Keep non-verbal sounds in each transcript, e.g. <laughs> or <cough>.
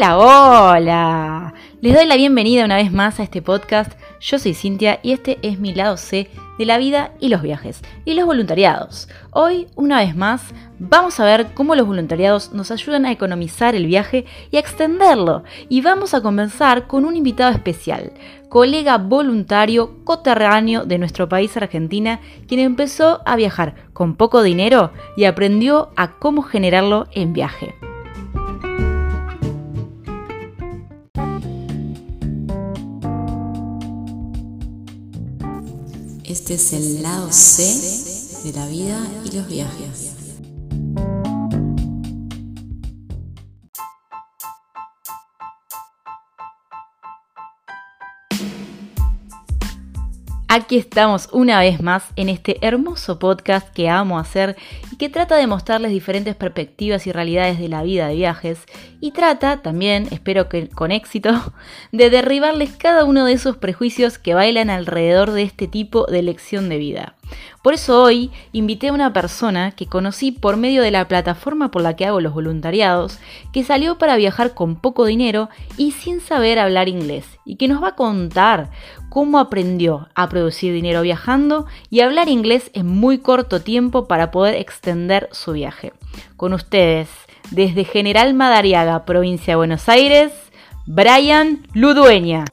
Hola, hola. Les doy la bienvenida una vez más a este podcast. Yo soy Cintia y este es mi lado C de la vida y los viajes y los voluntariados. Hoy, una vez más, vamos a ver cómo los voluntariados nos ayudan a economizar el viaje y a extenderlo. Y vamos a comenzar con un invitado especial, colega voluntario coterráneo de nuestro país Argentina, quien empezó a viajar con poco dinero y aprendió a cómo generarlo en viaje. Este es el lado C de la vida y los viajes. Aquí estamos una vez más en este hermoso podcast que amo hacer y que trata de mostrarles diferentes perspectivas y realidades de la vida de viajes y trata también, espero que con éxito, <laughs> de derribarles cada uno de esos prejuicios que bailan alrededor de este tipo de elección de vida. Por eso hoy invité a una persona que conocí por medio de la plataforma por la que hago los voluntariados, que salió para viajar con poco dinero y sin saber hablar inglés, y que nos va a contar cómo aprendió a producir dinero viajando y hablar inglés en muy corto tiempo para poder extender su viaje. Con ustedes, desde General Madariaga, provincia de Buenos Aires, Brian Ludueña.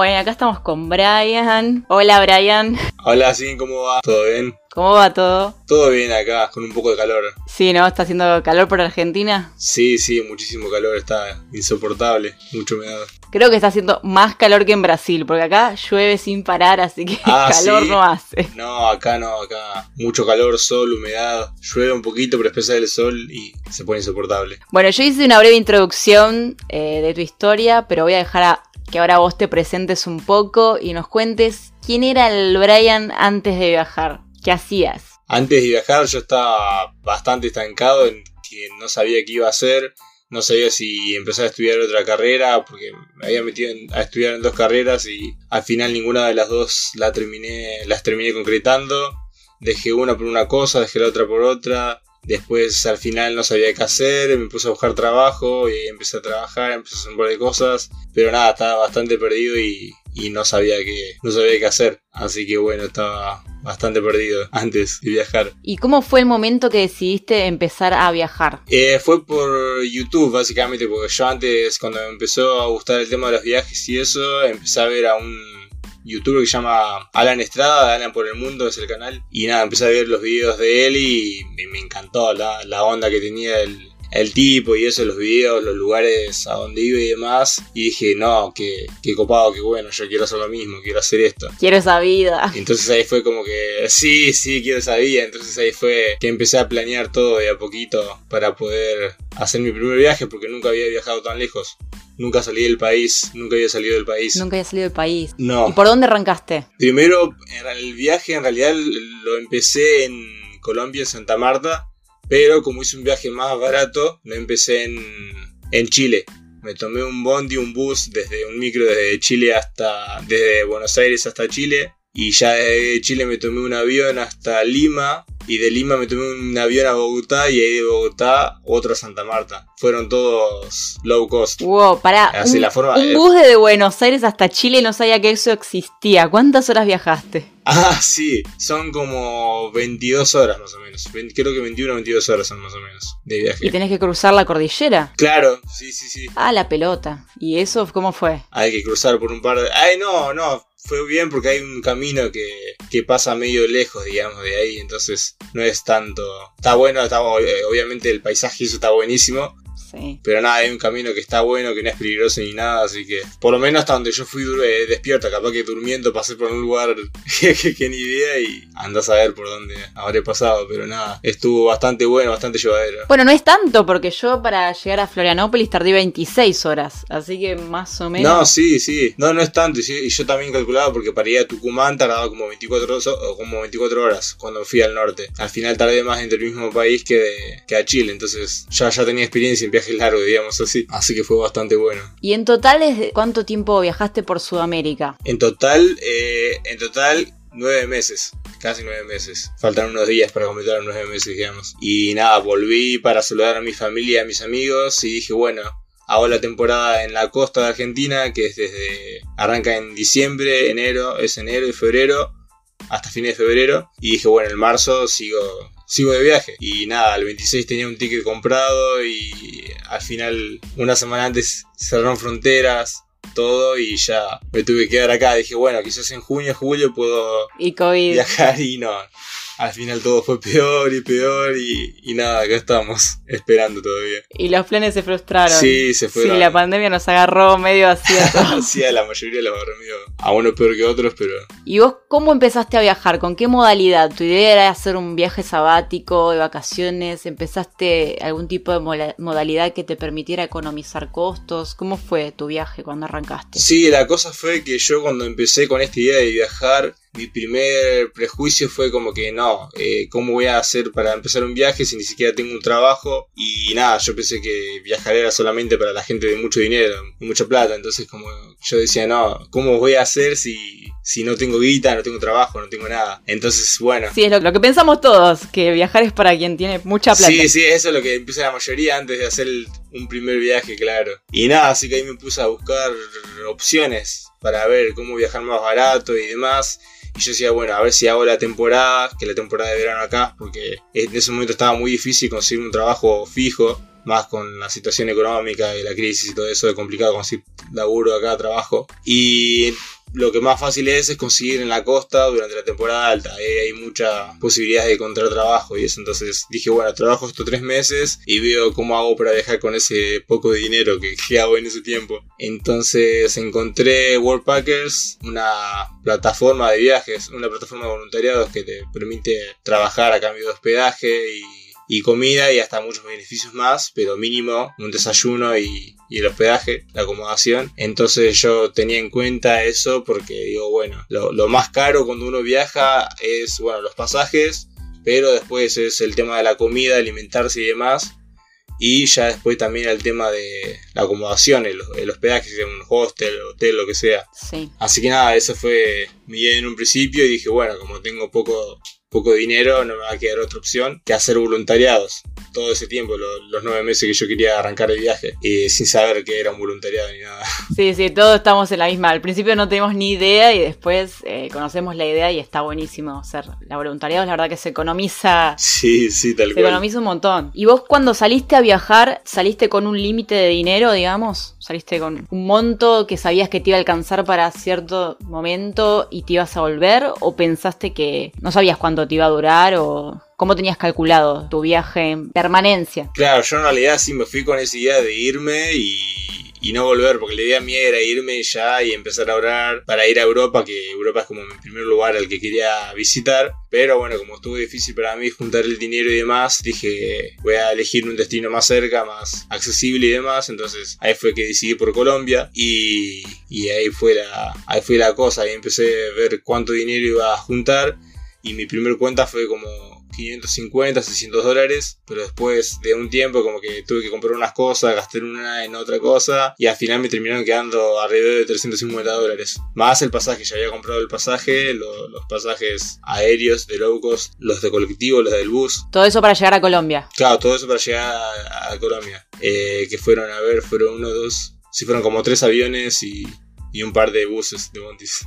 Bueno, acá estamos con Brian. Hola Brian. Hola, sí, ¿cómo va? ¿Todo bien? ¿Cómo va todo? Todo bien acá, con un poco de calor. Sí, ¿no? ¿Está haciendo calor por Argentina? Sí, sí, muchísimo calor, está insoportable, mucho humedad. Creo que está haciendo más calor que en Brasil, porque acá llueve sin parar, así que Ah, <laughs> calor ¿sí? no hace. No, acá no, acá mucho calor, sol, humedad, llueve un poquito, pero después sale el sol y se pone insoportable. Bueno, yo hice una breve introducción eh, de tu historia, pero voy a dejar a que ahora vos te presentes un poco y nos cuentes quién era el Brian antes de viajar. ¿Qué hacías? Antes de viajar yo estaba bastante estancado en que no sabía qué iba a hacer, no sabía si empezar a estudiar otra carrera, porque me había metido en- a estudiar en dos carreras y al final ninguna de las dos la terminé, las terminé concretando. Dejé una por una cosa, dejé la otra por otra. Después al final no sabía qué hacer, me puse a buscar trabajo y ahí empecé a trabajar, empecé a hacer un par de cosas. Pero nada, estaba bastante perdido y, y no sabía qué, no sabía qué hacer. Así que bueno, estaba bastante perdido antes de viajar. ¿Y cómo fue el momento que decidiste empezar a viajar? Eh, fue por YouTube, básicamente, porque yo antes, cuando me empezó a gustar el tema de los viajes y eso, empecé a ver a un youtuber que se llama Alan Estrada, Alan por el Mundo es el canal, y nada, empecé a ver los videos de él y me, encantó la, la onda que tenía el, el tipo y eso, los videos, los lugares a donde iba y demás, y dije, no, qué, qué copado, qué bueno, yo quiero hacer lo mismo, quiero hacer esto. Quiero esa vida. Entonces ahí fue como que, sí, sí, quiero esa vida. Entonces ahí fue que empecé a planear todo de a poquito para poder hacer mi primer viaje porque nunca había viajado tan lejos. Nunca salí del país, nunca había salido del país. Nunca había salido del país. ¿Y No. por dónde arrancaste? Primero, el viaje en realidad lo empecé en Colombia, en Santa Marta. Pero como hice un viaje más barato, lo empecé en, en Chile. Me tomé un bondi, un bus desde un micro desde Chile hasta. desde Buenos Aires hasta Chile. Y ya desde Chile me tomé un avión hasta Lima. Y de Lima me tomé un avión a Bogotá. Y ahí de Bogotá otro a Santa Marta. Fueron todos low cost. Wow, para Así un, la forma- un bus desde Buenos Aires hasta Chile no sabía que eso existía. ¿Cuántas horas viajaste? <laughs> Ah, sí, son como 22 horas más o menos. Creo que 21 o 22 horas son más o menos de Y viaje. tenés que cruzar la cordillera. Claro, sí, sí, sí. Ah, la pelota. ¿Y eso cómo fue? Hay que cruzar por un par de... Ay, no, no, fue bien porque hay un camino que, que pasa medio lejos, digamos, de ahí. Entonces no es tanto... Está bueno, está, eh, obviamente el paisaje eso está buenísimo. Sí. Pero nada, hay un camino que está bueno, que no es peligroso ni nada, así que por lo menos hasta donde yo fui eh, despierta, capaz que durmiendo pasé por un lugar <laughs> que, que- que ni idea y andás a ver por dónde habré pasado, pero nada, estuvo bastante bueno, bastante llevadero. Bueno, no es tanto, porque yo para llegar a Florianópolis tardé 26 horas. Así que más o menos. No, sí, sí, no, no es tanto, y sí, y yo también calculaba porque para ir a Tucumán tardaba como 24, horas- como 24 horas cuando fui al norte. Al final tardé más entre el mismo país que, de- que a Chile, entonces ya, ya tenía experiencia en viajes <laughs> largos, digamos así, así que fue bastante bueno. ¿Y en total cuánto tiempo viajaste por Sudamérica? En total, eh, en total, nueve meses. casi nueve meses. Faltan unos días para completar los nueve meses, digamos. Y nada, volví para saludar a mi familia a mis amigos y dije, bueno, hago la temporada en la costa de Argentina, que es desde, arranca en diciembre, enero, es enero y febrero, hasta fines de febrero. Y dije, bueno, en marzo sigo, sigo de viaje. Y nada, el 26 tenía un ticket comprado y al final, una semana antes, cerraron fronteras todo y ya me tuve que quedar acá. Dije, bueno, quizás en junio, julio puedo y COVID. viajar y no. Al final todo fue peor y peor y, y nada, acá estamos esperando todavía. Y los planes se frustraron. Sí, se fueron. Sí, la pandemia nos agarró medio así a <laughs> sí, a la mayoría los agarró medio a unos peor que otros, pero... ¿Y vos cómo empezaste a viajar? ¿Con qué modalidad? ¿Tu idea era hacer un viaje sabático, de vacaciones? ¿Empezaste algún tipo de modalidad que te permitiera economizar costos? ¿Cómo fue tu viaje cuando arrancaste? Sí, la cosa fue que yo cuando empecé con esta idea de viajar, mi primer prejuicio fue como que no, eh, ¿cómo voy a hacer para empezar un viaje si ni siquiera tengo un trabajo? Y nada, yo pensé que viajar era solamente para la gente de mucho dinero, mucha plata, entonces como yo decía, no, ¿cómo voy a hacer si, si no tengo guita, no tengo trabajo, no tengo nada? Entonces, bueno. Sí, es lo, lo que pensamos todos, que viajar es para quien tiene mucha plata. Sí, sí, eso es lo que empieza la mayoría antes de hacer el- un primer viaje, claro. Y nada, así que ahí me puse a buscar opciones para ver cómo viajar más barato y demás. Y yo decía, bueno, a ver si hago la temporada, que la temporada de verano acá, porque en ese momento estaba muy difícil conseguir un trabajo fijo, más con la situación económica y la crisis y todo eso, es complicado conseguir laburo acá, trabajo. Y lo que más fácil es es conseguir en la costa durante la temporada alta. Ahí hay muchas posibilidades de encontrar trabajo y eso. Entonces dije, bueno, trabajo estos tres meses y veo cómo hago para viajar con ese poco de dinero que, que hago en ese tiempo. Entonces encontré Worldpackers, una plataforma de viajes, una plataforma de voluntariados que te permite trabajar a cambio de hospedaje y y comida y hasta muchos beneficios más, pero mínimo un desayuno y, y el hospedaje, la acomodación. Entonces yo tenía en cuenta eso porque digo, bueno, lo, lo más caro cuando uno viaja es, bueno, los pasajes, pero después es el tema de la comida, alimentarse y demás. Y ya después también el tema de la acomodación, el, el hospedaje, si sea un hostel, hotel, lo que sea. Sí. Así que nada, eso fue mi idea en un principio y dije, bueno, como tengo poco, poco dinero, no me va a quedar otra opción que hacer voluntariados. Todo ese tiempo, lo- los nueve meses que yo quería arrancar de viaje, y sin saber que era un voluntariado ni nada. <laughs> Sí, sí, todos estamos en la misma. Al principio no tenemos ni idea y después eh, conocemos la idea y está buenísimo hacer la voluntariado. La verdad que se economiza, Sí, sí, tal se cual. economiza un montón. ¿Y vos cuando saliste a viajar, saliste con un límite de dinero, digamos? ¿Saliste con un monto que sabías que te iba a alcanzar para cierto momento y te ibas a volver? ¿O pensaste que no sabías cuánto te iba a durar o cómo tenías calculado tu viaje en permanencia? Claro, yo en realidad sí me fui con esa idea de irme y, y no volver, porque la idea mía era irme ya y empezar a orar para ir a Europa, que Europa es como mi primer lugar al que quería visitar. Pero bueno, como estuvo difícil para mí juntar el dinero y demás, dije voy a elegir un destino más cerca, más accesible y demás. Entonces ahí fue que decidí por Colombia y, y ahí, fue la, ahí fue la cosa. Ahí empecé a ver cuánto dinero iba a juntar y mi primer cuenta fue como 550, 600 dólares, pero después de un tiempo como que tuve que comprar unas cosas, gastar una en otra cosa y al final me terminaron quedando alrededor de 350 dólares. Más el pasaje, ya había comprado el pasaje, lo- los pasajes aéreos de low cost, los de colectivo, los del bus. Todo eso para llegar a Colombia. Claro, todo eso para llegar a, a Colombia. Eh, que fueron, a ver, fueron uno, dos, sí, fueron como tres aviones y, y un par de buses de Montis.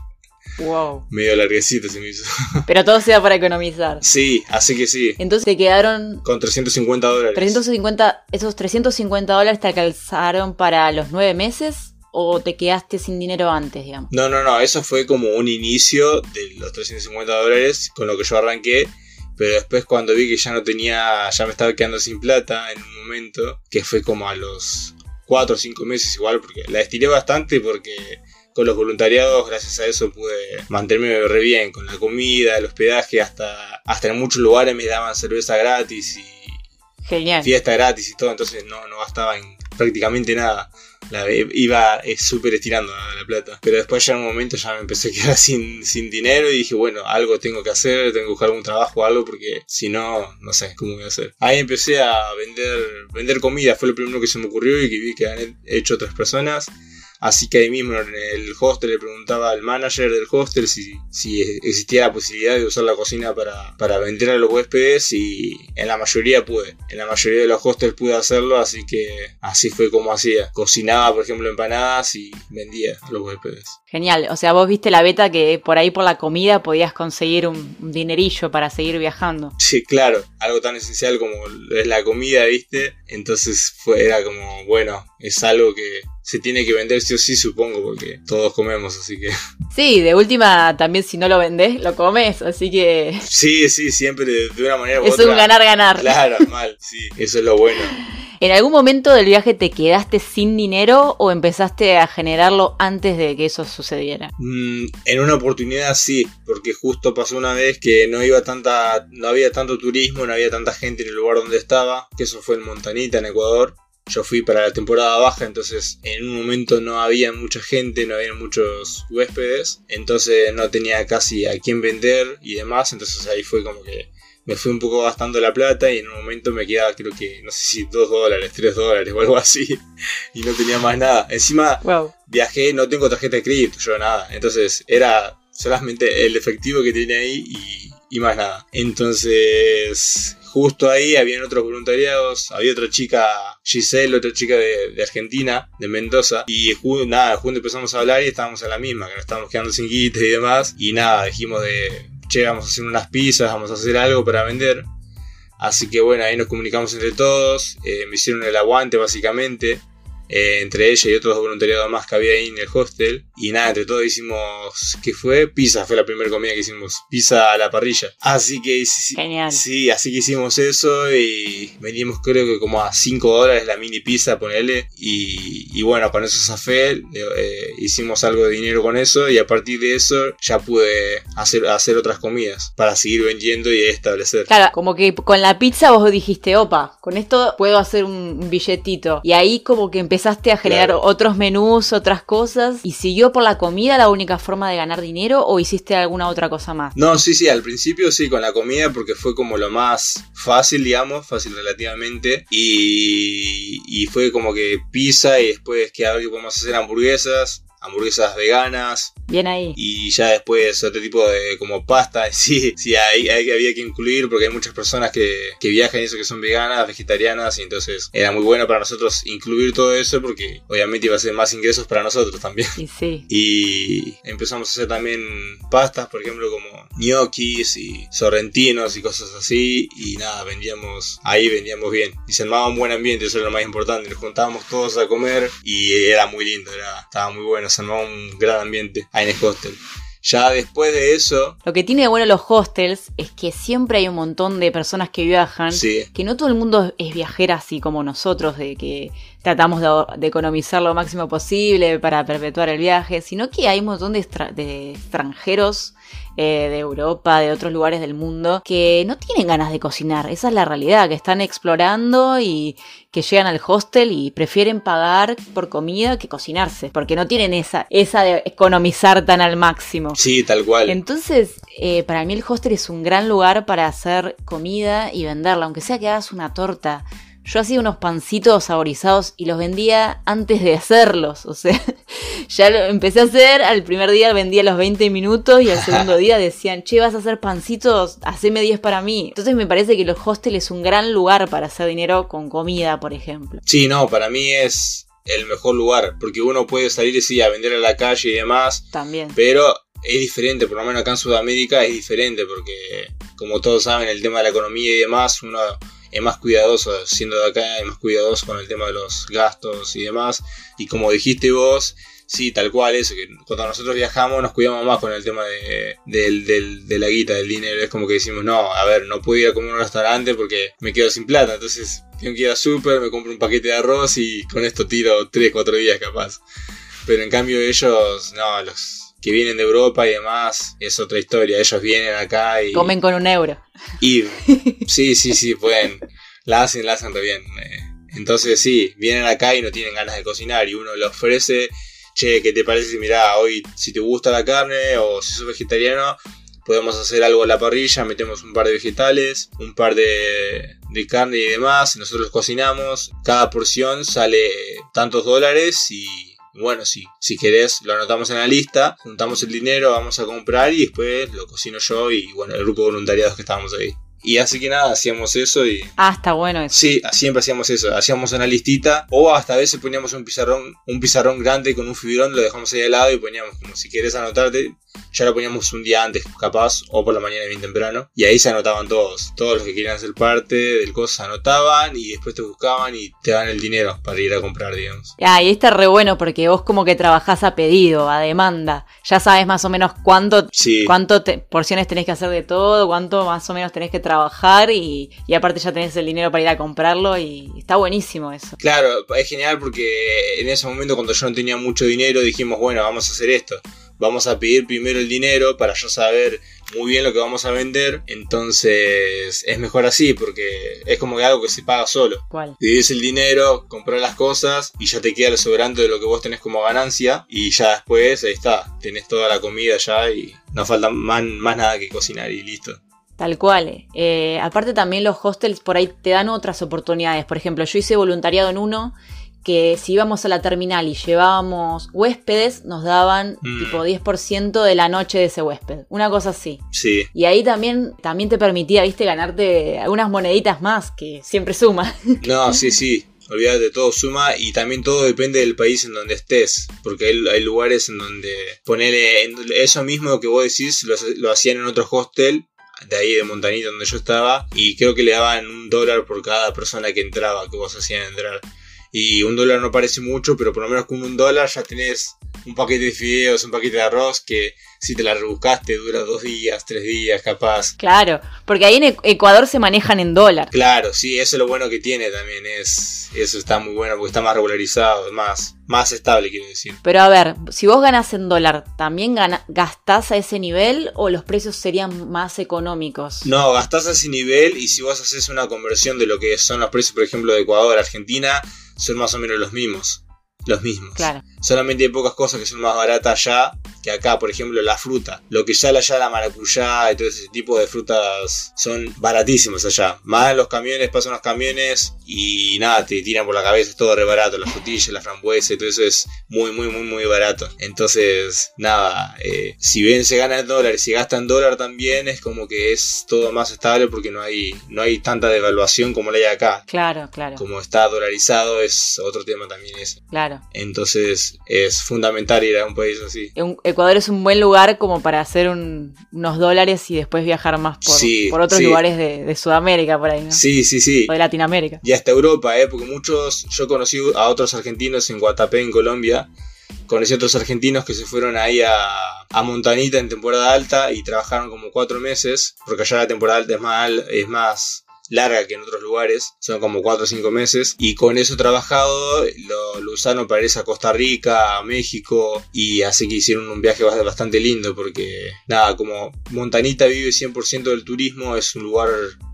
Wow. Medio larguecito se me hizo. <laughs> Pero todo sea para economizar. Sí, así que sí. Entonces te quedaron Con 350 dólares. 350, esos 350 dólares te alcanzaron para los nueve meses o te quedaste sin dinero antes, digamos. No, no, no, eso fue como un inicio de los 350 dólares con lo que yo arranqué. Pero después cuando vi que ya no tenía, ya me estaba quedando sin plata en un momento, que fue como a los 4 o 5 meses igual, porque la estiré bastante porque con los voluntariados, gracias a eso pude mantenerme re bien, con la comida, el hospedaje, hasta, hasta en muchos lugares me daban cerveza gratis y Genial. fiesta gratis y todo, entonces no, no gastaba en prácticamente nada. La, iba eh, súper estirando la, la plata. Pero después ya en un momento ya me empecé a quedar <laughs> sin, sin dinero y dije, bueno, algo tengo que hacer, tengo que buscar algún trabajo o algo porque si no, no sé cómo voy a hacer. Ahí empecé a vender, vender comida, fue lo primero que se me ocurrió y que vi que han hecho otras personas. Así que ahí mismo en el hostel le preguntaba al manager del hostel si, si existía la posibilidad de usar la cocina para, para vender a los huéspedes y en la mayoría pude. En la mayoría de los hostels pude hacerlo, así que así fue como hacía. Cocinaba, por ejemplo, empanadas y vendía a los huéspedes. Genial, o sea, vos viste la beta que por ahí por la comida podías conseguir un, dinerillo para seguir viajando. Sí, claro, algo tan esencial como es la comida, ¿viste? Entonces fue, era como, bueno, es algo que se tiene que vender sí o sí, supongo, porque todos comemos, así que. Sí, de última también si no lo vendés, lo comes, así que. Sí, sí, siempre de, una manera u es otra. Es un ganar-ganar. Claro, mal, sí, eso es lo bueno. ¿En algún momento del viaje te quedaste sin dinero o empezaste a generarlo antes de que eso sucediera? Mm, en una oportunidad sí, porque justo pasó una vez que no iba tanta, no había tanto turismo, no había tanta gente en el lugar donde estaba, que eso fue en Montanita, en Ecuador. Yo fui para la temporada baja, entonces en un momento no había mucha gente, no había muchos huéspedes, entonces no tenía casi a quién vender y demás, entonces ahí fue como que me fui un poco gastando la plata y en un momento me quedaba creo que, no sé si 2 dólares, 3 dólares o algo así <laughs> y no tenía más nada. Encima viajé, no tengo tarjeta de crédito, yo nada, entonces era solamente el efectivo que tenía ahí y, y más nada. Entonces justo ahí habían otros voluntariados, había otra chica, Giselle, otra chica de, Argentina, de Mendoza, y nada, juntos empezamos a hablar y estábamos en la misma, que nos estábamos quedando sin guita y demás, y nada, dijimos de, che, vamos a hacer unas pizzas, vamos a hacer algo para vender. Así que bueno, ahí nos comunicamos entre todos, eh, me hicieron el aguante básicamente. Eh, entre ella y otros voluntariados más que había ahí en el hostel. Y nada, entre todos hicimos, ¿qué fue? Pizza, fue la primera comida que hicimos, pizza a la parrilla. Así que Genial. sí, así que hicimos eso y vendimos creo que como a 5 dólares la mini pizza, ponele. Y, y bueno, con eso zafé, eh, hicimos algo de dinero con eso y a partir de eso ya pude hacer, hacer otras comidas para seguir vendiendo y establecer. Claro, como que con la pizza vos dijiste, opa, con esto puedo hacer un billetito. Y ahí como que empecé empezaste a generar otros menús, otras cosas, y siguió por la comida la única forma de ganar dinero o hiciste alguna otra cosa más? No, sí, sí, al principio sí, con la comida porque fue como lo más fácil, digamos, fácil relativamente, y, y fue como que pizza y después que a ver qué podemos hacer hamburguesas, hamburguesas veganas. Bien ahí. Y ya después otro tipo de como pasta. <laughs> Sí, sí, hay, había que incluir porque hay muchas personas que, que viajan y eso que son veganas, vegetarianas. Y entonces era muy bueno para nosotros incluir todo eso porque obviamente iba a ser más ingresos para nosotros también. Y sí. <laughs> Y empezamos a hacer también pastas, por ejemplo, como gnocchis y sorrentinos y cosas así. Y nada, vendíamos, ahí vendíamos bien. Y se armaba un buen ambiente, eso era lo más importante. Nos juntábamos todos a comer y era muy lindo, era, estaba muy bueno se un gran ambiente ahí en el hostel. Ya después de eso... Lo que tiene de bueno los hostels es que siempre hay un montón de personas que viajan, que no todo el mundo es viajera así como nosotros, de que tratamos de, economizar lo máximo posible para perpetuar el viaje, sino que hay un montón de, extranjeros eh, de Europa, de otros lugares del mundo, que no tienen ganas de cocinar. Esa es la realidad, que están explorando y que llegan al hostel y prefieren pagar por comida que cocinarse, porque no tienen esa, esa de economizar tan al máximo. Sí, tal cual. Entonces, eh, para mí el hostel es un gran lugar para hacer comida y venderla, aunque sea que hagas una torta yo hacía unos pancitos saborizados y los vendía antes de hacerlos. O sea, <laughs> ya lo empecé a hacer, al primer día vendía los 20 minutos y al segundo día decían, che, vas a hacer pancitos, haceme 10 para mí. Entonces me parece que los hostels es un gran lugar para hacer dinero con comida, por ejemplo. Sí, no, para mí es el mejor lugar, porque uno puede salir sí, a vender a la calle y demás. También. Pero es diferente, por lo menos acá en Sudamérica es diferente, porque como todos saben, el tema de la economía y demás, uno es más cuidadoso, siendo de acá, es más cuidadoso con el tema de los gastos y demás. Y como dijiste vos, sí, tal cual, eso, que cuando nosotros viajamos nos cuidamos más con el tema de, de la guita, del dinero. Es como que decimos, no, a ver, no puedo ir a comer a un restaurante porque me quedo sin plata. Entonces, tengo que ir a súper, me compro un paquete de arroz y con esto tiro 3, 4 días capaz. Pero en cambio ellos, no, los que vienen de Europa y demás, es otra historia. Ellos vienen acá y... Comen con un euro. Y <laughs> sí, sí, sí, pueden. La hacen, la hacen re bien. Eh. Entonces sí, vienen acá y no tienen ganas de cocinar y uno le ofrece, che, ¿qué te parece? Mirá, hoy si te gusta la carne o si sos vegetariano, podemos hacer algo a la parrilla, metemos un par de vegetales, un par de, de carne y demás, nosotros cocinamos, cada porción sale tantos dólares y Bueno, sí, si querés, lo anotamos en la lista, juntamos el dinero, vamos a comprar y después lo cocino yo y bueno, el grupo de voluntariados que estábamos ahí. Y así que nada, hacíamos eso y... Ah, está bueno eso. Sí, siempre hacíamos eso, hacíamos una listita o hasta a veces poníamos un pizarrón, un pizarrón grande con un fibrón, lo dejamos ahí al lado y poníamos como si querés anotarte, ya lo poníamos un día antes capaz o por la mañana bien temprano y ahí se anotaban todos, todos los que querían ser parte del coso se anotaban y después te buscaban y te dan el dinero para ir a comprar, digamos. Ah, y está re bueno porque vos como que trabajás a pedido, a demanda, ya sabes más o menos cuánto, Sí. cuánto te- porciones tenés que hacer de todo, cuánto más o menos tenés que trabajar y, y aparte ya tenés el dinero para ir a comprarlo y está buenísimo eso. Claro, es genial porque en ese momento cuando yo no tenía mucho dinero dijimos, bueno, vamos a hacer esto. Vamos a pedir primero el dinero para yo saber muy bien lo que vamos a vender. Entonces es mejor así porque es como que algo que se paga solo. ¿Cuál? Divides el dinero, compras las cosas y ya te queda lo sobrante de lo que vos tenés como ganancia. Y ya después, ahí está, tenés toda la comida ya y no falta más, más nada que cocinar y listo. Tal cual. Eh, aparte también los hostels por ahí te dan otras oportunidades. Por ejemplo, yo hice voluntariado en uno que si íbamos a la terminal y llevábamos huéspedes, nos daban Mm. tipo 10% de la noche de ese huésped. Una cosa así. Sí, Y ahí también, también te permitía, viste, ganarte algunas moneditas más, que siempre suma. <laughs> No, sí, sí. Olvídate, todo suma y también todo depende del país en donde estés. Porque hay, hay lugares en donde ponerle eso mismo que vos decís, lo, lo hacían en otro hostel, de ahí de Montanita donde yo estaba, y creo que le daban un dólar por cada persona que entraba, que vos hacían entrar. Y un dólar no parece mucho, pero por lo menos con un dólar ya tenés un paquete de fideos, un paquete de arroz que si te la rebuscaste dura dos días, tres días capaz. Claro, porque ahí en E- Ecuador se manejan en dólar. Claro, sí, eso es lo bueno que tiene también, es eso está muy bueno porque está más regularizado, más, más estable quiero decir. Pero a ver, si vos ganás en dólar, ¿también gana- gastás a ese nivel o los precios serían más económicos? No, gastás a ese nivel y si vos haces una conversión de lo que son los precios, por ejemplo, de Ecuador, Argentina, son más o menos los mismos. Los mismos. Claro. Solamente hay pocas cosas que son más baratas allá que acá, por ejemplo, la fruta. Lo que sale allá, la maracuyá y todo ese tipo de frutas son baratísimos allá. Más los camiones, pasan los camiones y nada, te tiran por la cabeza, es todo re barato. Las frutillas, las frambuesas y todo eso es muy, muy, muy, muy barato. Entonces, nada, eh, si bien se gana en dólar y se gasta en dólar también, es como que es todo más estable porque no hay, no hay tanta devaluación como la hay acá. Claro, claro, Como está dolarizado es otro tema también eso. claro. Entonces es fundamental ir a un país así. Ecuador es un buen lugar como para hacer un- unos dólares y después viajar más por, Sí, por otros sí. lugares de, de Sudamérica, por ahí, ¿no? Sí, sí, sí. O de Latinoamérica. Y hasta Europa, ¿eh? Porque muchos, yo conocí a otros argentinos en Guatapé, en Colombia. Conocí a otros argentinos que se fueron ahí a, a Montanita en temporada alta y trabajaron como cuatro meses, porque allá la temporada alta es más, es más larga que en otros lugares, son como cuatro o cinco meses, y con eso trabajado lo, lo para irse a Costa Rica, a México, y así que hicieron un viaje bast- bastante lindo, porque nada, como Montanita vive 100% del turismo, es un lugar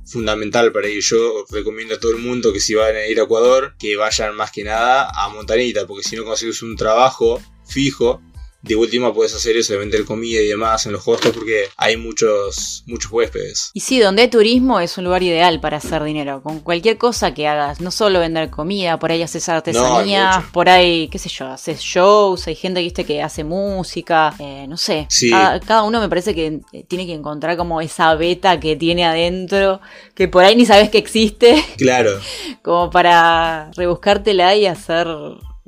fundamental para ir. Yo recomiendo a todo el mundo que si van a ir a Ecuador, que vayan más que nada a Montanita, porque si no consigues un trabajo fijo, de última puedes hacer eso de vender comida y demás en los hostels porque hay muchos muchos huéspedes. Y sí, donde hay turismo es un lugar ideal para hacer dinero. Con cualquier cosa que hagas, no solo vender comida, por ahí haces artesanías, por ahí, qué sé yo, haces shows, hay gente ¿viste, que hace música, eh, no sé. Sí. Cada, cada uno me parece que eh, tiene que encontrar como esa beta que tiene adentro, que por ahí ni sabes que existe, Claro, <laughs> como para rebuscártela y hacer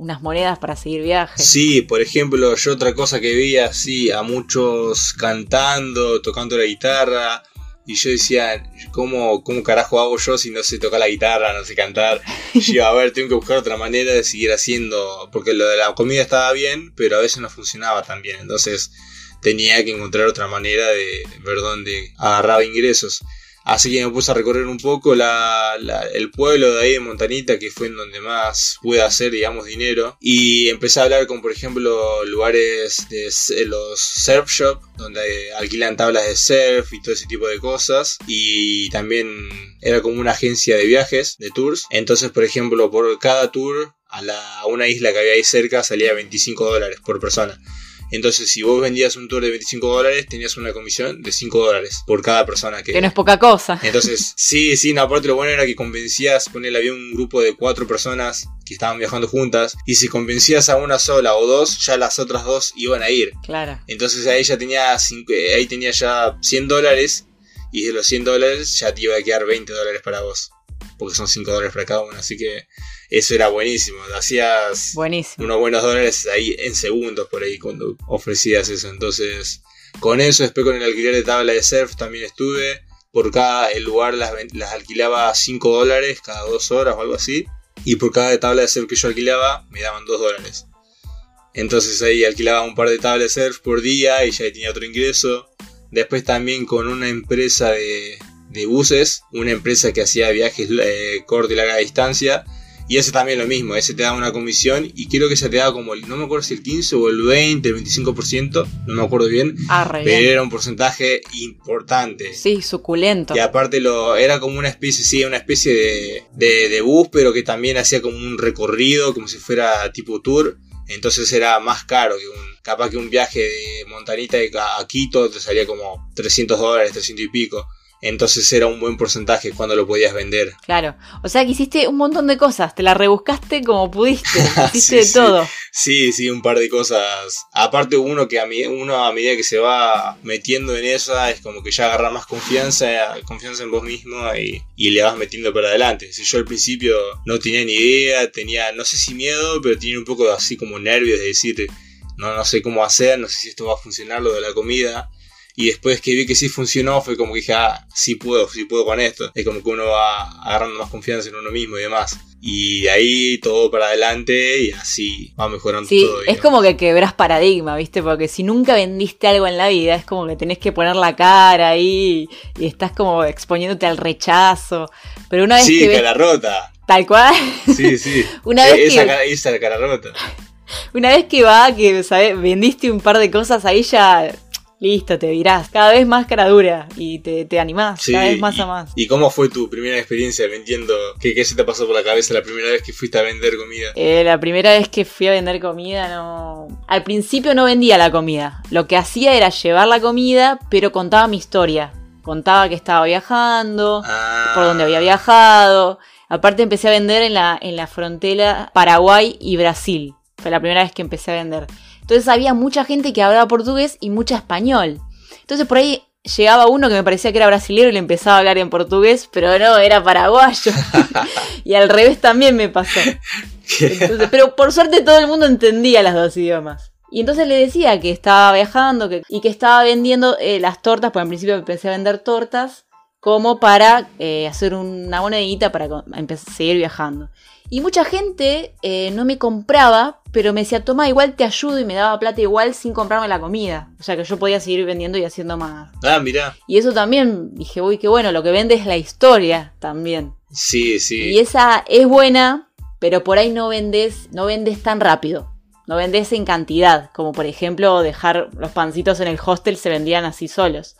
unas monedas para seguir viajes. sí, por ejemplo, yo otra cosa que vi así a muchos cantando, tocando la guitarra. Y yo decía, ¿cómo, ¿cómo carajo hago yo si no sé tocar la guitarra, no sé cantar? Y yo, a ver, tengo que buscar otra manera de seguir haciendo, porque lo de la comida estaba bien, pero a veces no funcionaba tan bien. Entonces tenía que encontrar otra manera de ver dónde agarraba ingresos. Así que me puse a recorrer un poco el pueblo de ahí de Montanita, que fue en donde más pude hacer, digamos, dinero. Y empecé a hablar con, por ejemplo, lugares de s- los surf shop, donde alquilan tablas de surf y todo ese tipo de cosas. Y también era como una agencia de viajes, de tours. Entonces, por ejemplo, por cada tour a, la, a una isla que había ahí cerca salía 25 dólares por persona. Entonces, si vos vendías un tour de 25 dólares, tenías una comisión de 5 dólares por cada persona que... Que no es poca cosa. Entonces, <laughs> sí, sí, no, aparte lo bueno era que convencías, ponerle, había un grupo de cuatro personas que estaban viajando juntas, y si convencías a una sola o dos, ya las otras dos iban a ir. Claro. Entonces ahí ya tenía, cinco- eh, ahí tenía ya 100 dólares, y de los 100 dólares ya te iba a quedar 20 dólares para vos, porque son 5 dólares para cada uno, así que eso era buenísimo, hacías Buenísimo. unos buenos dólares ahí en segundos por ahí cuando ofrecías eso. Entonces, con eso, después con el alquiler de tabla de surf también estuve. Por cada el lugar las, alquilaba 5 dólares cada 2 horas o algo así. Y por cada tabla de surf que yo alquilaba me daban 2 dólares. Entonces ahí alquilaba un par de tablas de surf por día y ya tenía otro ingreso. Después también con una empresa de, de buses, una empresa que hacía viajes eh, corta y larga distancia. Y ese también lo mismo, ese te da una comisión y creo que ese te da como, no me acuerdo si el 15 o el 20, el 25%, no me acuerdo bien, Ah, re pero bien. era un porcentaje importante. Sí, suculento. Y aparte lo, era como una especie, sí, una especie de, de, de bus, pero que también hacía como un recorrido, como si fuera tipo tour. Entonces era más caro que un, capaz que un viaje de Montanita a Quito te salía como 300 dólares, 300 y pico. Entonces era un buen porcentaje cuando lo podías vender. Claro. O sea que hiciste un montón de cosas. Te la rebuscaste como pudiste. <laughs> Hiciste Sí, de sí. todo. Sí, sí, un par de cosas. Aparte uno que a, mi- uno a medida que se va metiendo en esa es como que ya agarra más confianza, confianza en vos mismo y, y le vas metiendo para adelante. Si yo al principio no tenía ni idea, tenía, no sé si miedo, pero tenía un poco así como nervios de decir, no, no sé cómo hacer, no sé si esto va a funcionar lo de la comida. Y después que vi que sí funcionó, fue como que dije, ah, sí puedo, sí puedo con esto. Es como que uno va agarrando más confianza en uno mismo y demás. Y de ahí todo para adelante y así va mejorando Sí, todo. es como que quebrás paradigma, ¿viste? Porque si nunca vendiste algo en la vida, es como que tenés que poner la cara ahí y estás como exponiéndote al rechazo. Pero una vez Sí, que ves cara rota. tal cual, Sí, sí. <laughs> Una vez esa, que- cara, esa cara rota. <laughs> una vez que va, que ¿sabes? vendiste un par de cosas, ahí ya listo, te virás. Cada vez más cara dura y te, te animás, Sí, cada vez más y, a más. ¿Y cómo fue tu primera experiencia vendiendo? ¿Qué, ¿Qué se te pasó por la cabeza la primera vez que fuiste a vender comida? Eh, la primera vez que fui a vender comida, no. Al principio no vendía la comida. Lo que hacía era llevar la comida, pero contaba mi historia. Contaba que estaba viajando, Ah, por dónde había viajado. Aparte empecé a vender en la, en la frontera Paraguay y Brasil. Fue la primera vez que empecé a vender. Entonces había mucha gente que hablaba portugués y mucha español. Entonces por ahí llegaba uno que me parecía que era brasilero y le empezaba a hablar en portugués, pero no, era paraguayo. <laughs> y al revés también me pasó. Entonces, pero por suerte todo el mundo entendía los dos idiomas. Y entonces le decía que estaba viajando que- y que estaba vendiendo eh, las tortas, porque en principio empecé a vender tortas, como para eh, hacer una monedita para seguir viajando. Y mucha gente eh, no me compraba, pero me decía, toma, igual te ayudo y me daba plata igual sin comprarme la comida. O sea que yo podía seguir vendiendo y haciendo más. Ah, mirá. Y eso también, dije, uy, qué bueno, lo que vende es la historia también. Sí, sí. Y esa es buena, pero por ahí no vendes, no vendes tan rápido. No vendes en cantidad, como por ejemplo dejar los pancitos en el hostel se vendían así solos.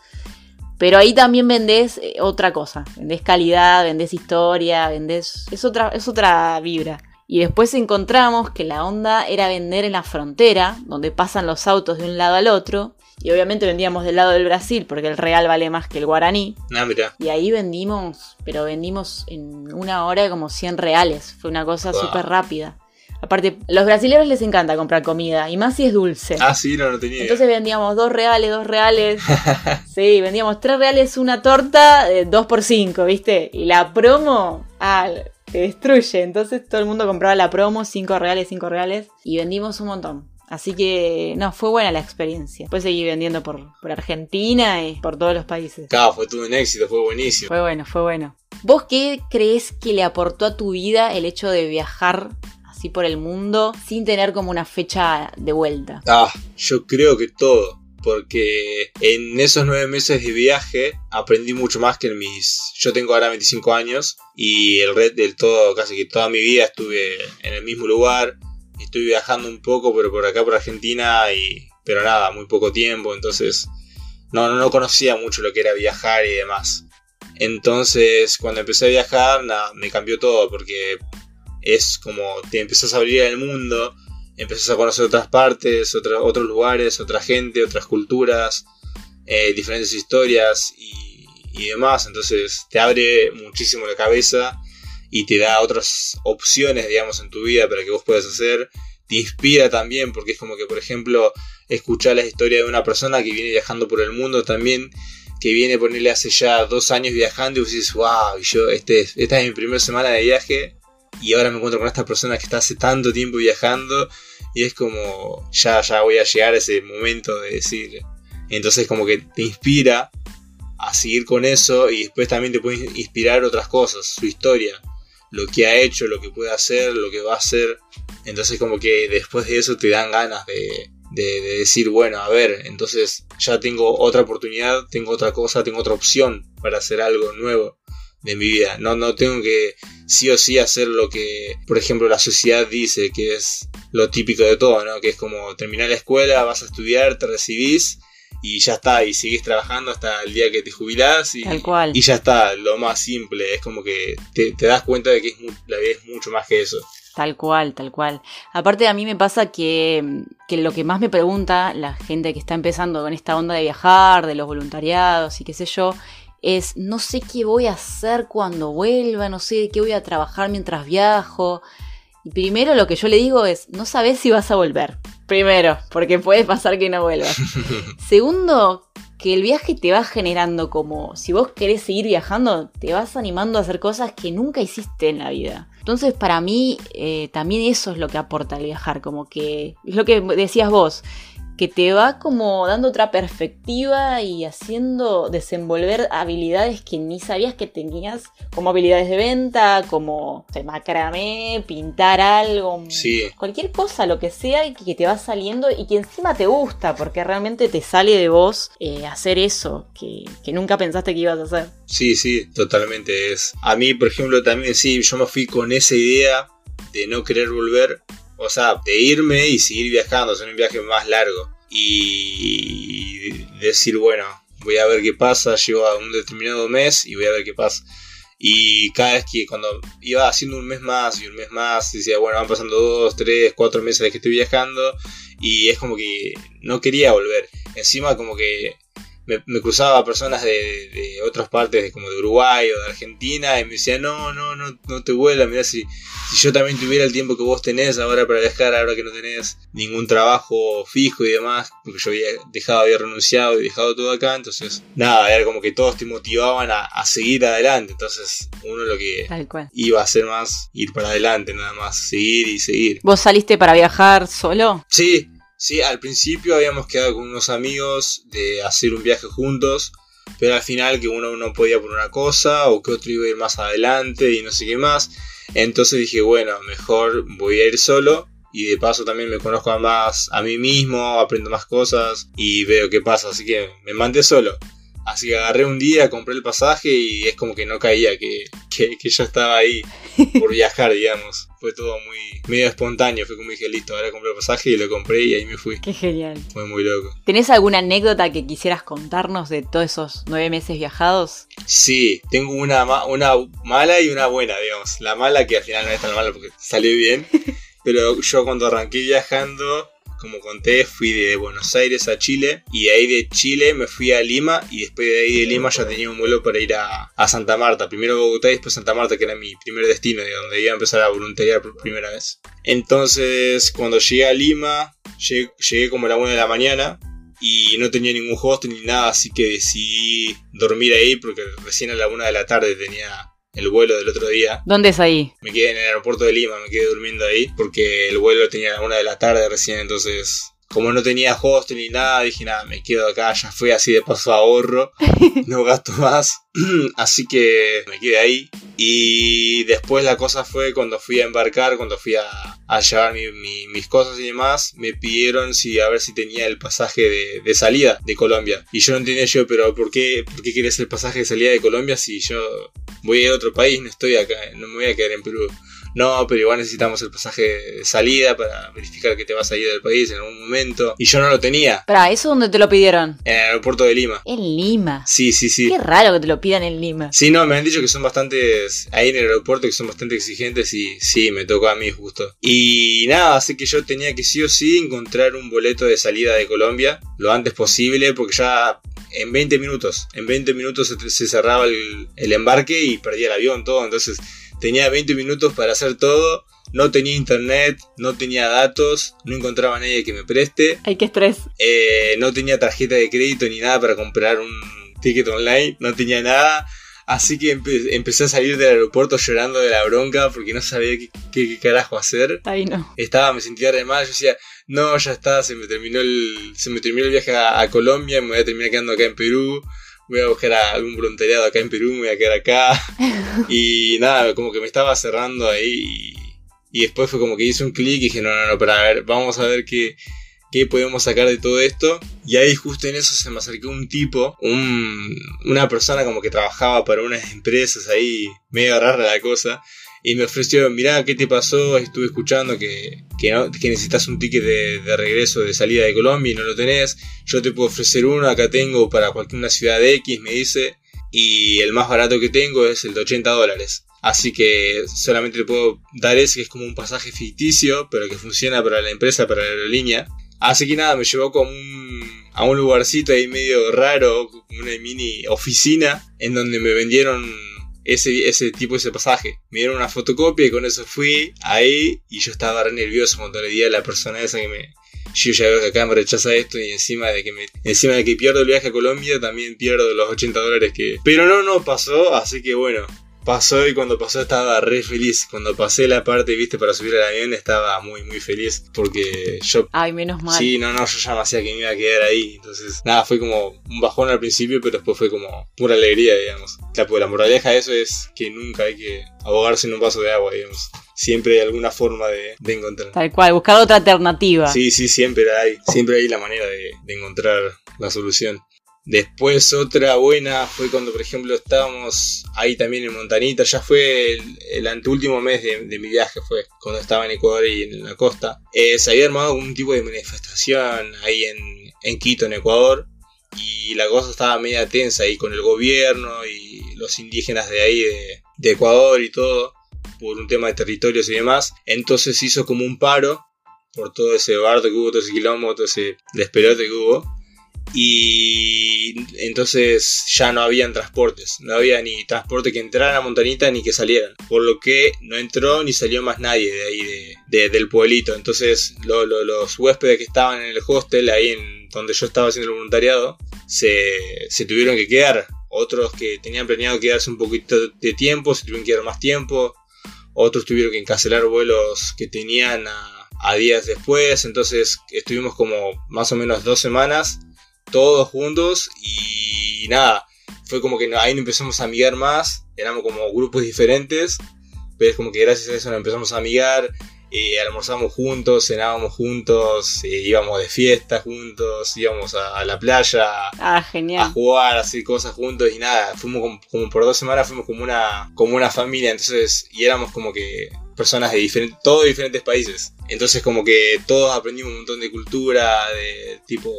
Pero ahí también vendés eh, otra cosa. Vendés calidad, vendés historia, vendés. Es otra, es otra vibra. Y después encontramos que la onda era vender en la frontera, donde pasan los autos de un lado al otro. Y obviamente vendíamos del lado del Brasil, porque el real vale más que el guaraní. Ah, mirá. Y ahí vendimos, pero vendimos en una hora como 100 reales. Fue una cosa Wow. súper rápida. Aparte, los brasileños les encanta comprar comida, y más si es dulce. Ah, sí, no, no tenía. Entonces vendíamos dos reales, dos reales. <laughs> sí, vendíamos tres reales una torta, eh, dos por cinco, ¿viste? Y la promo, ah, te destruye. Entonces todo el mundo compraba la promo, cinco reales, cinco reales. Y vendimos un montón. Así que, no, fue buena la experiencia. Después seguí vendiendo por, por Argentina y por todos los países. Claro, fue todo un éxito, fue buenísimo. Fue bueno, fue bueno. ¿Vos qué crees que le aportó a tu vida el hecho de viajar así por el mundo sin tener como una fecha de vuelta? Ah, yo creo que todo. Porque en esos nueve meses de viaje aprendí mucho más que en mis... Yo tengo ahora 25 años y el red del todo, casi que toda mi vida estuve en el mismo lugar. Estuve viajando un poco, pero por acá por Argentina y... Pero nada, muy poco tiempo, entonces... No, no, no conocía mucho lo que era viajar y demás. Entonces, cuando empecé a viajar, nada, me cambió todo porque es como te empezás a abrir al mundo empezás a conocer otras partes, otros lugares, otra gente, otras culturas, eh, diferentes historias y, y demás. Entonces te abre muchísimo la cabeza y te da otras opciones, digamos, en tu vida para que vos puedas hacer. Te inspira también, porque es como que, por ejemplo, escuchar la historia de una persona que viene viajando por el mundo también, que viene ponerle hace ya dos años viajando y vos dices, wow, yo, este, esta es mi primera semana de viaje y ahora me encuentro con esta persona que está hace tanto tiempo viajando y es como, ya, ya voy a llegar a ese momento de decir, entonces como que te inspira a seguir con eso y después también te puede inspirar otras cosas, su historia lo que ha hecho, lo que puede hacer, lo que va a hacer. Entonces como que después de eso te dan ganas de, de, decir, bueno, a ver, entonces ya tengo otra oportunidad, tengo otra cosa, tengo otra opción para hacer algo nuevo de mi vida. No, no tengo que sí o sí hacer lo que, por ejemplo, la sociedad dice que es lo típico de todo, ¿no? Que es como terminar la escuela, vas a estudiar, te recibís y ya está, y seguís trabajando hasta el día que te jubilás y, cual. y ya está, lo más simple, es como que te, das cuenta de que es, la vida es mucho más que eso. Tal cual, tal cual. Aparte a mí me pasa que, que, lo que más me pregunta la gente que está empezando con esta onda de viajar, de los voluntariados y qué sé yo, es no sé qué voy a hacer cuando vuelva, no sé de qué voy a trabajar mientras viajo. Y primero lo que yo le digo es, no sabes si vas a volver. Primero, porque puede pasar que no vuelvas. <laughs> Segundo, que el viaje te va generando como, si vos querés seguir viajando, te vas animando a hacer cosas que nunca hiciste en la vida. Entonces, para mí, eh, también eso es lo que aporta el viajar, como que, es lo que decías vos, que te va como dando otra perspectiva y haciendo desenvolver habilidades que ni sabías que tenías, como habilidades de venta, como macramé, pintar algo, cualquier cosa, lo que sea, que te va saliendo y que encima te gusta, porque realmente te sale de vos eh, hacer eso que, que nunca pensaste que ibas a hacer. Sí, sí, totalmente es. A mí, por ejemplo, también sí, yo me fui con esa idea de no querer volver o sea, de irme y seguir viajando, hacer un viaje más largo. Y decir, bueno, voy a ver qué pasa, llego a un determinado mes y voy a ver qué pasa. Y cada vez que cuando iba haciendo un mes más y un mes más, decía, bueno, van pasando dos, tres, cuatro meses de que estoy viajando y es como que no quería volver. Encima como que me, cruzaba personas de, otras partes, como de Uruguay o de Argentina, y me decían, no, no, no, no te vuelas, mirá, si, si yo también tuviera el tiempo que vos tenés ahora para viajar, ahora que no tenés ningún trabajo fijo y demás, porque yo había dejado, había renunciado y dejado todo acá, entonces, nada, era como que todos te motivaban a, a seguir adelante, entonces uno lo que iba a hacer más, ir para adelante, nada más, seguir y seguir. ¿Vos saliste para viajar solo? Sí, Sí, al principio habíamos quedado con unos amigos de hacer un viaje juntos, pero al final que uno no podía por una cosa o que otro iba a ir más adelante y no sé qué más. Entonces dije, bueno, mejor voy a ir solo y de paso también me conozco más a mí mismo, aprendo más cosas y veo qué pasa, así que me mandé solo. Así que agarré un día, compré el pasaje y es como que no caía, que, que, que yo estaba ahí por <laughs> viajar, digamos. Fue todo muy medio espontáneo, fue como dije, listo, ahora compré el pasaje y lo compré y ahí me fui. Qué genial. Fue muy loco. ¿Tenés alguna anécdota que quisieras contarnos de todos esos nueve meses viajados? Sí, tengo una, una mala y una buena, digamos. La mala que al final no es tan mala porque salió bien. <laughs> Pero yo cuando arranqué viajando como conté, fui de Buenos Aires a Chile y de ahí de Chile me fui a Lima y después de ahí de Lima ya tenía un vuelo para ir a, Santa Marta. Primero Bogotá y después Santa Marta, que era mi primer destino, de donde iba a empezar a voluntariar por primera vez. Entonces, cuando llegué a Lima, llegué, como a la 1 de la mañana y no tenía ningún hostel ni nada, así que decidí dormir ahí porque recién a la 1 de la tarde tenía el vuelo del otro día. ¿Dónde es ahí? Me quedé en el aeropuerto de Lima, me quedé durmiendo ahí, porque el vuelo tenía a una de la tarde recién, entonces como no tenía hostel ni nada, dije nada, me quedo acá, ya fui así de paso ahorro, <laughs> no gasto más, <clears throat> así que me quedé ahí. Y después la cosa fue cuando fui a embarcar, cuando fui a, llevar mis cosas y demás, me pidieron si a ver si tenía el pasaje de, salida de Colombia. Y yo no entendía yo, pero ¿por qué, ¿por qué quieres el pasaje de salida de Colombia si yo voy a otro país, no estoy acá, no me voy a quedar en Perú? No, pero igual necesitamos el pasaje de salida para verificar que te vas a ir del país en algún momento. Y yo no lo tenía. Para, ¿eso dónde te lo pidieron? En el aeropuerto de Lima. En Lima. Sí, sí, sí. Qué raro que te lo pidan en Lima. Sí, no, me han dicho que son bastantes, ahí en el aeropuerto, que son bastante exigentes y sí, me tocó a mí justo. Y nada, así que yo tenía que sí o sí encontrar un boleto de salida de Colombia lo antes posible porque ya en 20 minutos, en 20 minutos se, se cerraba el, el embarque y perdía el avión, todo. Entonces tenía 20 minutos para hacer todo. No tenía internet, no tenía datos, no encontraba a nadie que me preste. Ay, qué estrés. Eh, no tenía tarjeta de crédito ni nada para comprar un ticket online, no tenía nada. Así que empe- empecé a salir del aeropuerto llorando de la bronca porque no sabía qué, qué- qué carajo hacer. Ay, no. Estaba, me sentía re mal, yo decía, no, ya está, se me terminó el, se me terminó el viaje a, a Colombia, me voy a terminar quedando acá en Perú, voy a buscar a algún voluntariado acá en Perú, me voy a quedar acá. <laughs> y nada, como que me estaba cerrando ahí y, y después fue como que hice un clic y dije, no, no, no, para ver, vamos a ver qué, qué podemos sacar de todo esto. Y ahí justo en eso se me acercó un tipo, un, una persona como que trabajaba para unas empresas ahí, medio rara la cosa. Y me ofreció, mirá, ¿qué te pasó? Estuve escuchando que, que, necesitas un ticket de, de regreso de salida de Colombia y no lo tenés. Yo te puedo ofrecer uno, acá tengo para cualquier una ciudad de X, me dice. Y el más barato que tengo es el de 80 dólares. Así que solamente te puedo dar ese que es como un pasaje ficticio, pero que funciona para la empresa, para la aerolínea. Así que nada, me llevó como a un lugarcito ahí medio raro, una mini oficina, en donde me vendieron ese, ese tipo, ese pasaje. Me dieron una fotocopia y con eso fui ahí y yo estaba re nervioso cuando le di a la persona esa que me... Yo ya veo que acá me rechaza esto y encima de que me, encima de que pierdo el viaje a Colombia también pierdo los 80 dólares que... Pero no, no pasó, así que bueno, Pasó y cuando pasó estaba re feliz. Cuando pasé la parte, viste, para subir al avión estaba muy, muy feliz. Porque yo... Ay, menos mal. Sí, no, no, yo ya me hacía que me iba a quedar ahí. Entonces, nada, fue como un bajón al principio, pero después fue como pura alegría, digamos. La, pues, la moraleja de eso es que nunca hay que ahogarse en un vaso de agua, digamos. Siempre hay alguna forma de, de encontrar. Tal cual, buscar otra alternativa. Sí, sí, siempre hay. Siempre hay la manera de, de encontrar la solución. Después otra buena fue cuando, por ejemplo, estábamos ahí también en Montanita. Ya fue el, el anteúltimo mes de, mi viaje, fue cuando estaba en Ecuador y en la costa. Eh, se había armado un tipo de manifestación ahí en, en Quito, en Ecuador. Y la cosa estaba media tensa ahí con el gobierno y los indígenas de ahí, de, de Ecuador y todo, por un tema de territorios y demás. Entonces hizo como un paro por todo ese bardo que hubo, todo ese quilombo, todo ese despelote que hubo. Y entonces ya no habían transportes, no había ni transporte que entrara a Montanita ni que salieran, por lo que no entró ni salió más nadie de ahí de, de- del pueblito. Entonces lo- lo- los huéspedes que estaban en el hostel, ahí en donde yo estaba haciendo el voluntariado, se, se tuvieron que quedar. Otros que tenían planeado quedarse un poquito de tiempo, se tuvieron que quedar más tiempo. Otros tuvieron que cancelar vuelos que tenían a días después. Entonces estuvimos como más o menos dos semanas todos juntos y nada, fue como que ahí empezamos a amigar más, éramos como grupos diferentes, pero es como que gracias a eso nos empezamos a amigar, eh, almorzamos juntos, cenábamos juntos, eh, íbamos de fiesta juntos, íbamos a, a la playa Ah, a genial. jugar, a hacer cosas juntos y nada, fuimos como, como por dos semanas, fuimos como una, como una familia, entonces, y éramos como que personas de diferentes, todos diferentes países, entonces como que todos aprendimos un montón de cultura, de tipo,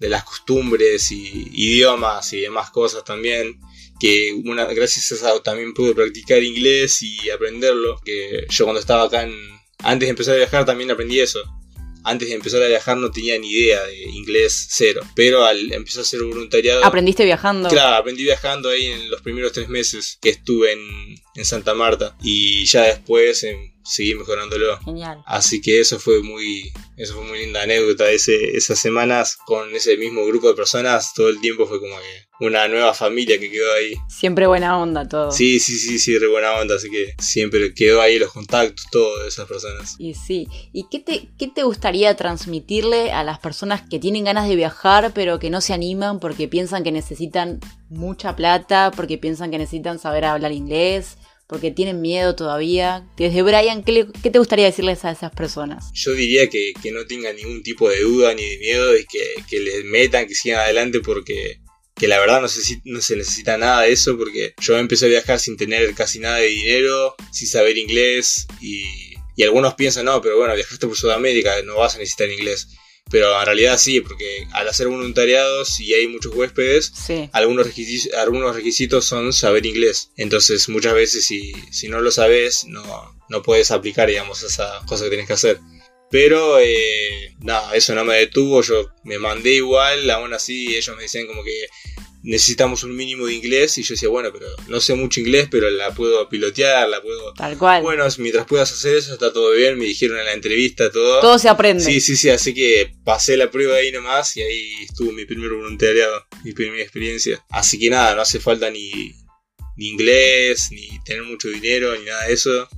de las costumbres y idiomas y demás cosas también, que una, gracias a eso también pude practicar inglés y aprenderlo, que yo cuando estaba acá en, antes de empezar a viajar también aprendí eso, antes de empezar a viajar no tenía ni idea de inglés cero, pero al empezar a hacer voluntariado... ¿Aprendiste viajando? Claro, aprendí viajando ahí en los primeros tres meses que estuve en, en Santa Marta y ya después em, seguí mejorándolo. Genial. Así que eso fue muy, eso fue muy linda anécdota. Ese, esas semanas con ese mismo grupo de personas, todo el tiempo fue como que una nueva familia que quedó ahí. Siempre buena onda todo. Sí, sí, sí, sí, re buena onda. Así que siempre quedó ahí los contactos, todo de esas personas. Y sí. ¿Y qué te, qué te gustaría transmitirle a las personas que tienen ganas de viajar pero que no se animan porque piensan que necesitan mucha plata, porque piensan que necesitan saber hablar inglés, porque tienen miedo todavía? Desde Brian, ¿qué, te gustaría decirles a esas personas? Yo diría que, que no tengan ningún tipo de duda ni de miedo y que, que les metan, que sigan adelante porque que la verdad no se, no se necesita nada de eso porque yo empecé a viajar sin tener casi nada de dinero, sin saber inglés y, y algunos piensan, no, pero bueno, viajaste por Sudamérica, no vas a necesitar inglés. Pero en realidad sí, porque al hacer voluntariado, si hay muchos huéspedes, algunos, requisitos, algunos requisitos son saber inglés. Entonces muchas veces si, si no lo sabes, no, no puedes aplicar, digamos, esa cosa que tienes que hacer. Pero eh, nada, eso no me detuvo, yo me mandé igual, aún así ellos me decían como que necesitamos un mínimo de inglés y yo decía, bueno, pero no sé mucho inglés, pero la puedo pilotear, la puedo... Tal cual. Bueno, mientras puedas hacer eso está todo bien, me dijeron en la entrevista todo. Todo se aprende. Sí, sí, sí, así que pasé la prueba ahí nomás y ahí estuvo mi primer voluntariado, mi primera experiencia. Así que nada, no hace falta ni, ni inglés, ni tener mucho dinero, ni nada de eso.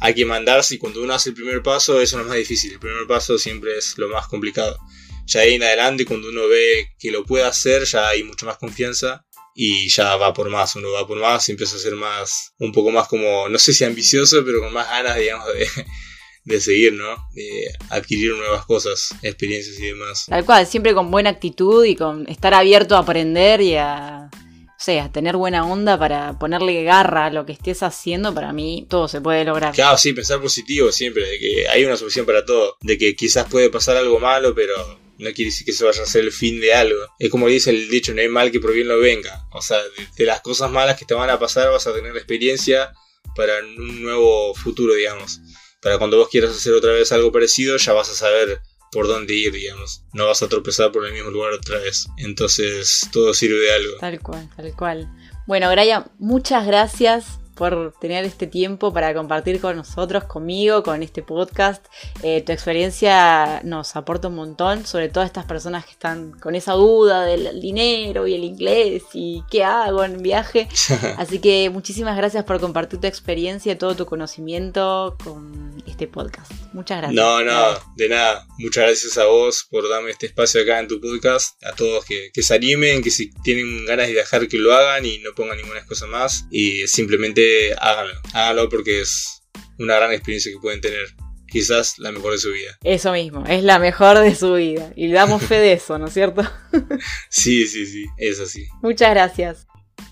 Hay que mandarse y cuando uno hace el primer paso, eso no es más difícil. El primer paso siempre es lo más complicado ya ahí en adelante cuando uno ve que lo puede hacer ya hay mucha más confianza y ya va por más, uno va por más y empieza a ser más, un poco más como, no sé si ambicioso, pero con más ganas, digamos, de, <laughs> de seguir, ¿no? De adquirir nuevas cosas, experiencias y demás. Tal cual, siempre con buena actitud y con estar abierto a aprender y a, o sea, tener buena onda para ponerle garra a lo que estés haciendo, para mí todo se puede lograr. Claro, sí, pensar positivo siempre, de que hay una solución para todo, de que quizás puede pasar algo malo, pero no quiere decir que eso vaya a ser el fin de algo. Es como dice el dicho, no hay mal que por bien lo venga. O sea, de, las cosas malas que te van a pasar vas a tener la experiencia para un nuevo futuro, digamos. Para cuando vos quieras hacer otra vez algo parecido, ya vas a saber por dónde ir, digamos. No vas a tropezar por el mismo lugar otra vez. Entonces, todo sirve de algo. Tal cual, tal cual. Bueno, Graya, muchas gracias por tener este tiempo para compartir con nosotros, conmigo, con este podcast. Eh, tu experiencia nos aporta un montón, sobre todo a estas personas que están con esa duda del dinero y el inglés y qué hago en viaje. <laughs> Así que muchísimas gracias por compartir tu experiencia, todo tu conocimiento con este podcast. Muchas gracias. No, no, de nada. Muchas gracias a vos por darme este espacio acá en tu podcast. A todos que, que se animen, que si tienen ganas de viajar, que lo hagan y no pongan ninguna excusa más. Y simplemente háganlo, háganlo porque es una gran experiencia que pueden tener. Quizás la mejor de su vida. Eso mismo, es la mejor de su vida. Y damos fe de eso, ¿no es cierto? <laughs> sí, sí, sí, es así. Muchas gracias.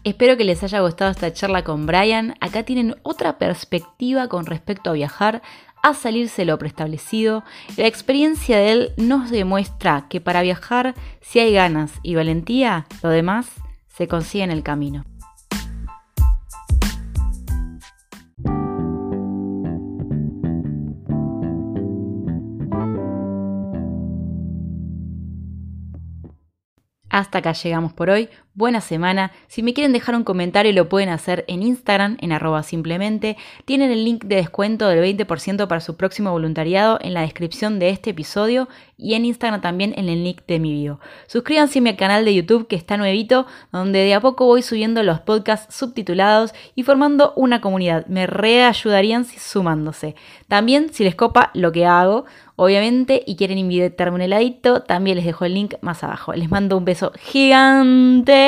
Espero que les haya gustado esta charla con Brian. Acá tienen otra perspectiva con respecto a viajar, a salirse lo preestablecido. La experiencia de él nos demuestra que para viajar, si hay ganas y valentía, lo demás se consigue en el camino. Hasta acá llegamos por hoy. Buena semana. Si me quieren dejar un comentario lo pueden hacer en Instagram, en arroba simplemente. Tienen el link de descuento del 20% para su próximo voluntariado en la descripción de este episodio y en Instagram también en el link de mi video. Suscríbanse a mi canal de YouTube que está nuevito, donde de a poco voy subiendo los podcasts subtitulados y formando una comunidad. Me reayudarían sumándose. También si les copa lo que hago, obviamente, y quieren invitarme un heladito, también les dejo el link más abajo. Les mando un beso gigante